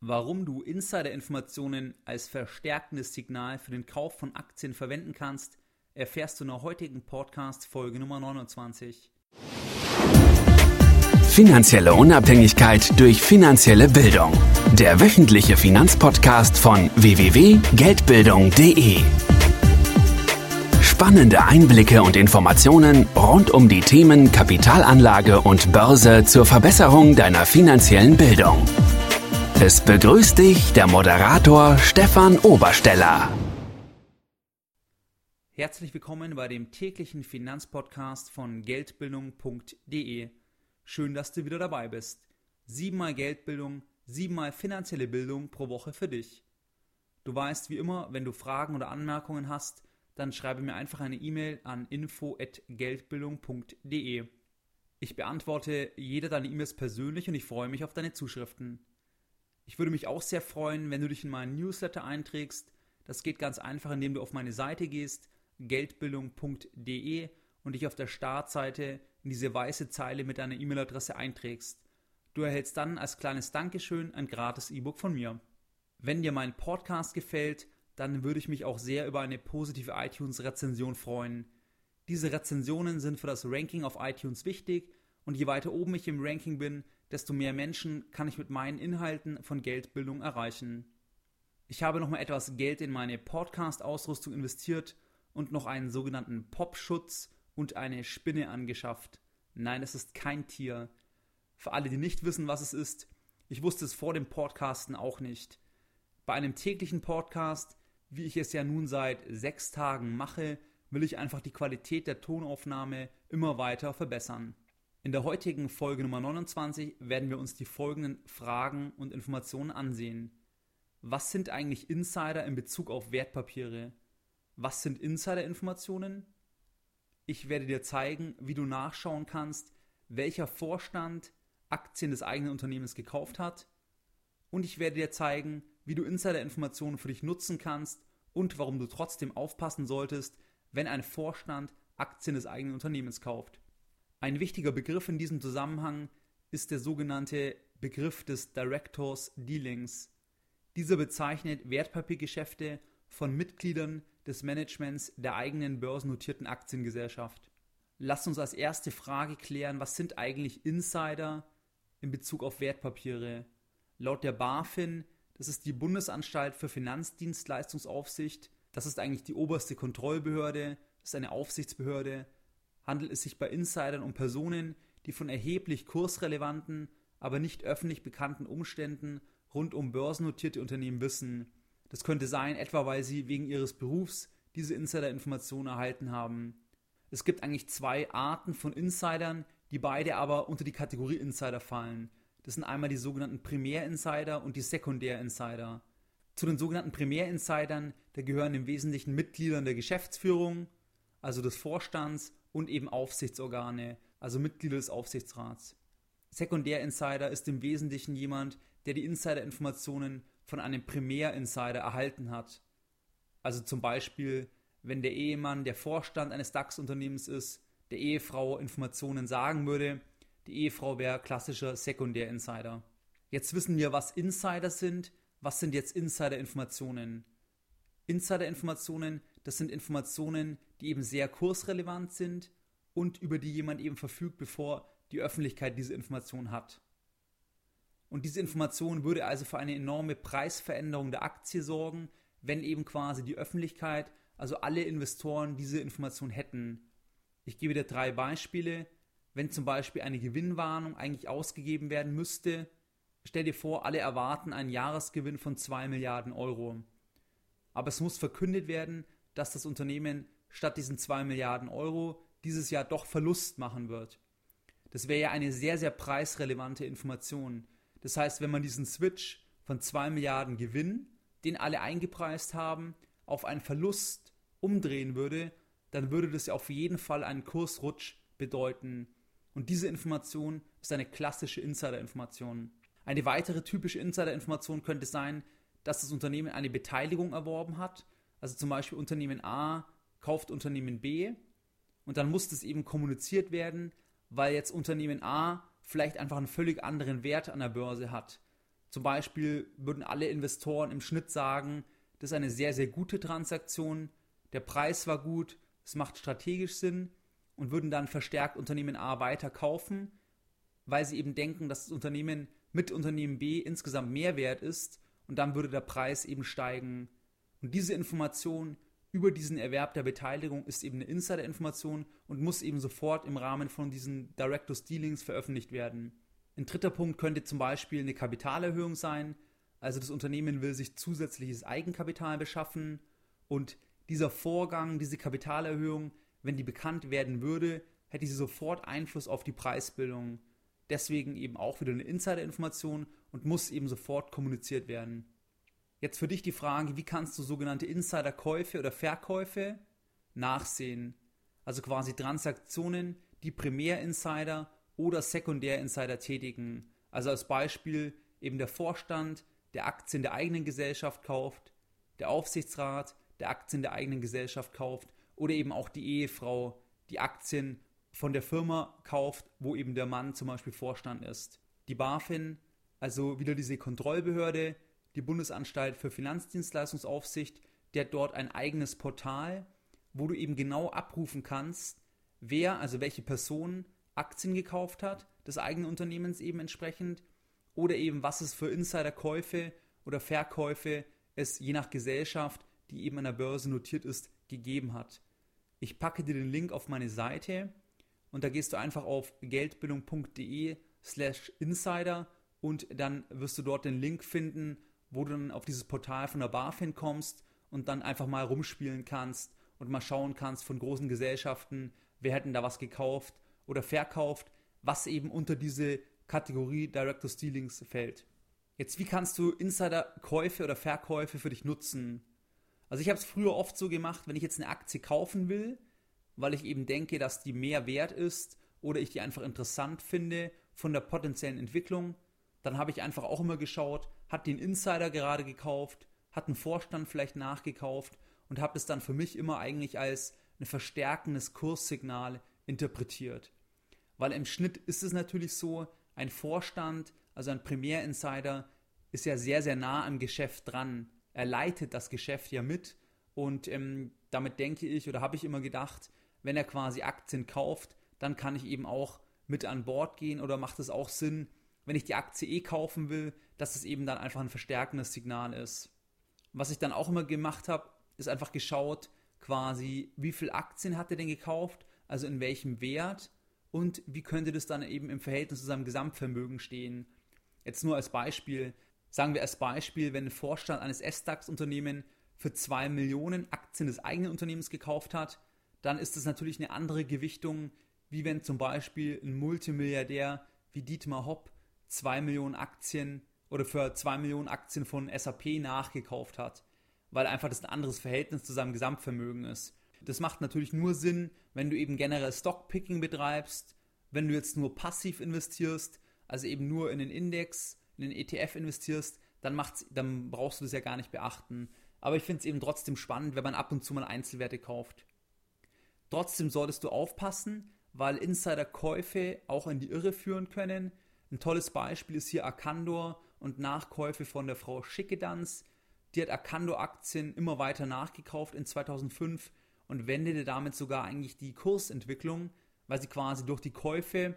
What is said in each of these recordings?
Warum du Insider-Informationen als verstärkendes Signal für den Kauf von Aktien verwenden kannst, erfährst du in der heutigen Podcast Folge Nummer 29. Finanzielle Unabhängigkeit durch finanzielle Bildung. Der wöchentliche Finanzpodcast von www.geldbildung.de. Spannende Einblicke und Informationen rund um die Themen Kapitalanlage und Börse zur Verbesserung deiner finanziellen Bildung. Es begrüßt dich der Moderator Stefan Obersteller. Herzlich willkommen bei dem täglichen Finanzpodcast von Geldbildung.de. Schön, dass du wieder dabei bist. Siebenmal Geldbildung, siebenmal finanzielle Bildung pro Woche für dich. Du weißt wie immer, wenn du Fragen oder Anmerkungen hast, dann schreibe mir einfach eine E-Mail an info@geldbildung.de. Ich beantworte jede deiner E-Mails persönlich und ich freue mich auf deine Zuschriften. Ich würde mich auch sehr freuen, wenn du dich in meinen Newsletter einträgst. Das geht ganz einfach, indem du auf meine Seite gehst, geldbildung.de und dich auf der Startseite in diese weiße Zeile mit deiner E-Mail-Adresse einträgst. Du erhältst dann als kleines Dankeschön ein gratis E-Book von mir. Wenn dir mein Podcast gefällt, dann würde ich mich auch sehr über eine positive iTunes-Rezension freuen. Diese Rezensionen sind für das Ranking auf iTunes wichtig und je weiter oben ich im Ranking bin, desto mehr Menschen kann ich mit meinen Inhalten von Geldbildung erreichen. Ich habe nochmal etwas Geld in meine Podcast-Ausrüstung investiert und noch einen sogenannten Popschutz und eine Spinne angeschafft. Nein, es ist kein Tier. Für alle, die nicht wissen, was es ist, ich wusste es vor dem Podcasten auch nicht. Bei einem täglichen Podcast, wie ich es ja nun seit sechs Tagen mache, will ich einfach die Qualität der Tonaufnahme immer weiter verbessern. In der heutigen Folge Nummer 29 werden wir uns die folgenden Fragen und Informationen ansehen. Was sind eigentlich Insider in Bezug auf Wertpapiere? Was sind Insider-Informationen? Ich werde dir zeigen, wie du nachschauen kannst, welcher Vorstand Aktien des eigenen Unternehmens gekauft hat. Und ich werde dir zeigen, wie du Insider-Informationen für dich nutzen kannst und warum du trotzdem aufpassen solltest, wenn ein Vorstand Aktien des eigenen Unternehmens kauft. Ein wichtiger Begriff in diesem Zusammenhang ist der sogenannte Begriff des Directors Dealings. Dieser bezeichnet Wertpapiergeschäfte von Mitgliedern des Managements der eigenen börsennotierten Aktiengesellschaft. Lasst uns als erste Frage klären, was sind eigentlich Insider in Bezug auf Wertpapiere? Laut der BaFin, das ist die Bundesanstalt für Finanzdienstleistungsaufsicht, das ist eigentlich die oberste Kontrollbehörde, das ist eine Aufsichtsbehörde, handelt es sich bei Insidern um Personen, die von erheblich kursrelevanten, aber nicht öffentlich bekannten Umständen rund um börsennotierte Unternehmen wissen. Das könnte sein, etwa weil sie wegen ihres Berufs diese Insider-Informationen erhalten haben. Es gibt eigentlich zwei Arten von Insidern, die beide aber unter die Kategorie Insider fallen. Das sind einmal die sogenannten Primär-Insider und die Sekundär-Insider. Zu den sogenannten Primär-Insidern, da gehören im Wesentlichen Mitgliedern der Geschäftsführung, also des Vorstands und eben Aufsichtsorgane, also Mitglieder des Aufsichtsrats. Sekundärinsider ist im Wesentlichen jemand, der die Insider-Informationen von einem Primärinsider erhalten hat. Also zum Beispiel, wenn der Ehemann der Vorstand eines DAX-Unternehmens ist, der Ehefrau Informationen sagen würde, die Ehefrau wäre klassischer Sekundärinsider. Jetzt wissen wir, was Insider sind. Was sind jetzt Insider-Informationen? Insider-Informationen, das sind Informationen, die eben sehr kursrelevant sind und über die jemand eben verfügt, bevor die Öffentlichkeit diese Information hat. Und diese Information würde also für eine enorme Preisveränderung der Aktie sorgen, wenn eben quasi die Öffentlichkeit, also alle Investoren diese Information hätten. Ich gebe dir drei Beispiele. Wenn zum Beispiel eine Gewinnwarnung eigentlich ausgegeben werden müsste, stell dir vor, alle erwarten einen Jahresgewinn von 2 Milliarden Euro. Aber es muss verkündet werden, dass das Unternehmen statt diesen 2 Milliarden Euro dieses Jahr doch Verlust machen wird. Das wäre ja eine sehr, sehr preisrelevante Information. Das heißt, wenn man diesen Switch von 2 Milliarden Gewinn, den alle eingepreist haben, auf einen Verlust umdrehen würde, dann würde das ja auf jeden Fall einen Kursrutsch bedeuten. Und diese Information ist eine klassische Insider-Information. Eine weitere typische Insider-Information könnte sein, dass das Unternehmen eine Beteiligung erworben hat. Also zum Beispiel Unternehmen A kauft Unternehmen B und dann muss das eben kommuniziert werden, weil jetzt Unternehmen A vielleicht einfach einen völlig anderen Wert an der Börse hat. Zum Beispiel würden alle Investoren im Schnitt sagen, das ist eine sehr, sehr gute Transaktion, der Preis war gut, es macht strategisch Sinn und würden dann verstärkt Unternehmen A weiter kaufen, weil sie eben denken, dass das Unternehmen mit Unternehmen B insgesamt mehr wert ist und dann würde der Preis eben steigen. Und diese Information über diesen Erwerb der Beteiligung ist eben eine Insider-Information und muss eben sofort im Rahmen von diesen Directors Dealings veröffentlicht werden. Ein dritter Punkt könnte zum Beispiel eine Kapitalerhöhung sein. Also das Unternehmen will sich zusätzliches Eigenkapital beschaffen und dieser Vorgang, diese Kapitalerhöhung, wenn die bekannt werden würde, hätte sie sofort Einfluss auf die Preisbildung. Deswegen eben auch wieder eine Insider-Information und muss eben sofort kommuniziert werden. Jetzt für dich die Frage, wie kannst du sogenannte Insider-Käufe oder Verkäufe nachsehen? Also quasi Transaktionen, die Primär-Insider oder Sekundär-Insider tätigen. Also als Beispiel eben der Vorstand, der Aktien der eigenen Gesellschaft kauft, der Aufsichtsrat, der Aktien der eigenen Gesellschaft kauft oder eben auch die Ehefrau, die Aktien von der Firma kauft, wo eben der Mann zum Beispiel Vorstand ist. Die BaFin, also wieder diese Kontrollbehörde, die Bundesanstalt für Finanzdienstleistungsaufsicht, die hat dort ein eigenes Portal, wo du eben genau abrufen kannst, wer, also welche Person Aktien gekauft hat, des eigenen Unternehmens eben entsprechend, oder eben was es für Insiderkäufe oder Verkäufe es je nach Gesellschaft, die eben an der Börse notiert ist, gegeben hat. Ich packe dir den Link auf meine Seite und da gehst du einfach auf geldbildung.de slash insider und dann wirst du dort den Link finden, wo du dann auf dieses Portal von der BaFin kommst und dann einfach mal rumspielen kannst und mal schauen kannst von großen Gesellschaften, wer hätten da was gekauft oder verkauft, was eben unter diese Kategorie Director Stealings fällt. Jetzt, wie kannst du Insider-Käufe oder Verkäufe für dich nutzen? Also ich habe es früher oft so gemacht, wenn ich jetzt eine Aktie kaufen will, weil ich eben denke, dass die mehr wert ist oder ich die einfach interessant finde von der potenziellen Entwicklung, dann habe ich einfach auch immer geschaut, hat den Insider gerade gekauft, hat ein Vorstand vielleicht nachgekauft und habe es dann für mich immer eigentlich als ein verstärkendes Kurssignal interpretiert. Weil im Schnitt ist es natürlich so, ein Vorstand, also ein Primärinsider, ist ja sehr, sehr nah am Geschäft dran. Er leitet das Geschäft ja mit und ähm, damit denke ich oder habe ich immer gedacht, wenn er quasi Aktien kauft, dann kann ich eben auch mit an Bord gehen oder macht es auch Sinn, wenn ich die Aktie eh kaufen will, dass es eben dann einfach ein verstärkendes Signal ist. Was ich dann auch immer gemacht habe, ist einfach geschaut, quasi, wie viel Aktien hat er denn gekauft, also in welchem Wert und wie könnte das dann eben im Verhältnis zu seinem Gesamtvermögen stehen. Jetzt nur als Beispiel, sagen wir als Beispiel, wenn ein Vorstand eines S-DAX-Unternehmens für 2 Millionen Aktien des eigenen Unternehmens gekauft hat, dann ist das natürlich eine andere Gewichtung, wie wenn zum Beispiel ein Multimilliardär wie Dietmar Hopp 2 Millionen Aktien oder für 2 Millionen Aktien von SAP nachgekauft hat, weil einfach das ein anderes Verhältnis zu seinem Gesamtvermögen ist. Das macht natürlich nur Sinn, wenn du eben generell Stockpicking betreibst, wenn du jetzt nur passiv investierst, also eben nur in den Index, in den ETF investierst, dann, macht's, dann brauchst du das ja gar nicht beachten. Aber ich finde es eben trotzdem spannend, wenn man ab und zu mal Einzelwerte kauft. Trotzdem solltest du aufpassen, weil Insiderkäufe auch in die Irre führen können. Ein tolles Beispiel ist hier Arcandor und Nachkäufe von der Frau Schickedanz. Die hat Arcandor-Aktien immer weiter nachgekauft in 2005 und wendete damit sogar eigentlich die Kursentwicklung, weil sie quasi durch die Käufe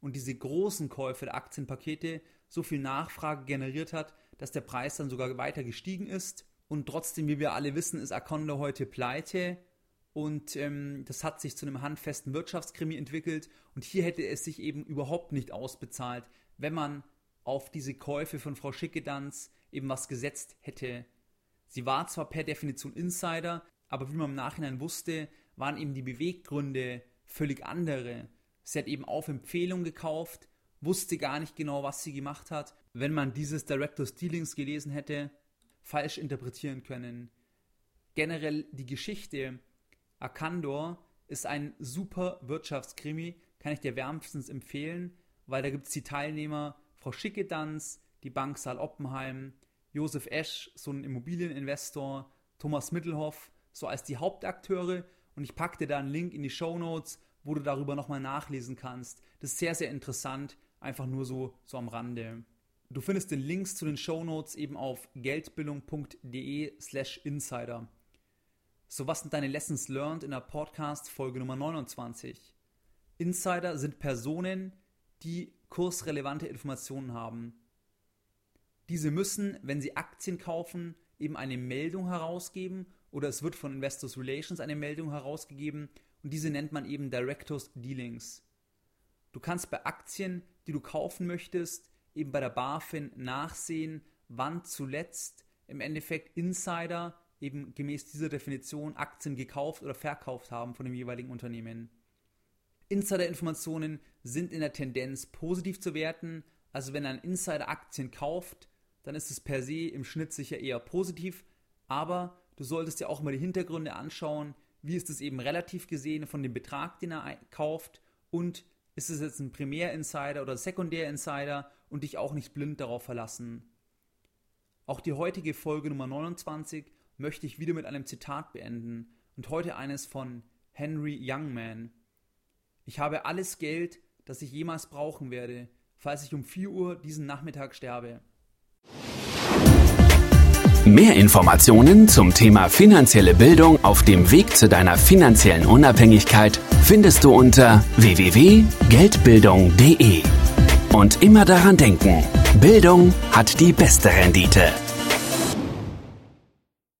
und diese großen Käufe der Aktienpakete so viel Nachfrage generiert hat, dass der Preis dann sogar weiter gestiegen ist. Und trotzdem, wie wir alle wissen, ist Arcandor heute pleite und ähm, das hat sich zu einem handfesten Wirtschaftskrimi entwickelt. Und hier hätte es sich eben überhaupt nicht ausbezahlt, wenn man auf diese Käufe von Frau Schickedanz eben was gesetzt hätte. Sie war zwar per Definition Insider, aber wie man im Nachhinein wusste, waren eben die Beweggründe völlig andere. Sie hat eben auf Empfehlung gekauft, wusste gar nicht genau, was sie gemacht hat. Wenn man dieses Director's Dealings gelesen hätte, falsch interpretieren können. Generell die Geschichte Arcandor ist ein super Wirtschaftskrimi, kann ich dir wärmstens empfehlen, weil da gibt es die Teilnehmer Frau Schickedanz, die Bank Saal Oppenheim, Josef Esch, so ein Immobilieninvestor, Thomas Mittelhoff, so als die Hauptakteure und ich packte da einen Link in die Show Notes, wo du darüber nochmal nachlesen kannst. Das ist sehr, sehr interessant, einfach nur so, so am Rande. Du findest den Links zu den Shownotes eben auf geldbildung.de slash insider. So, was sind deine Lessons learned in der Podcast Folge Nummer 29? Insider sind Personen, die kursrelevante Informationen haben. Diese müssen, wenn sie Aktien kaufen, eben eine Meldung herausgeben oder es wird von Investors Relations eine Meldung herausgegeben und diese nennt man eben Directors Dealings. Du kannst bei Aktien, die du kaufen möchtest, eben bei der BaFin nachsehen, wann zuletzt im Endeffekt Insider eben gemäß dieser Definition Aktien gekauft oder verkauft haben von dem jeweiligen Unternehmen. Insider-Informationen sind in der Tendenz positiv zu werten, also wenn ein Insider Aktien kauft, dann ist es per se im Schnitt sicher eher positiv, aber du solltest dir auch mal die Hintergründe anschauen, wie ist es eben relativ gesehen von dem Betrag, den er kauft und ist es jetzt ein Primär-Insider oder Sekundär-Insider und dich auch nicht blind darauf verlassen. Auch die heutige Folge Nummer 29 möchte ich wieder mit einem Zitat beenden und heute eines von Henry Youngman. Ich habe alles Geld, das ich jemals brauchen werde, falls ich um 4 Uhr diesen Nachmittag sterbe. Mehr Informationen zum Thema finanzielle Bildung auf dem Weg zu deiner finanziellen Unabhängigkeit findest du unter www.geldbildung.de. Und immer daran denken, Bildung hat die beste Rendite.